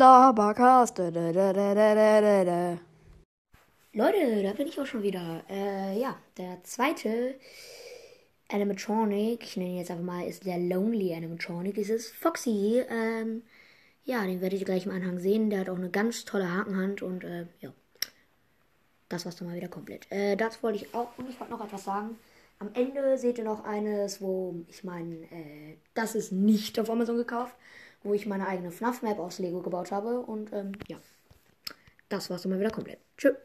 Labercast. Leute, da bin ich auch schon wieder. Äh, ja, der zweite Animatronic, ich nenne ihn jetzt einfach mal, ist der Lonely Animatronic. Das ist Foxy. Ähm, ja, den werdet ihr gleich im Anhang sehen. Der hat auch eine ganz tolle Hakenhand und äh, ja. Das war's dann mal wieder komplett. Äh, das wollte ich auch und ich wollte noch etwas sagen. Am Ende seht ihr noch eines, wo ich meine, äh, das ist nicht auf Amazon gekauft, wo ich meine eigene FNAF-Map aus Lego gebaut habe. Und ähm, ja, das war's dann mal wieder komplett. Tschüss.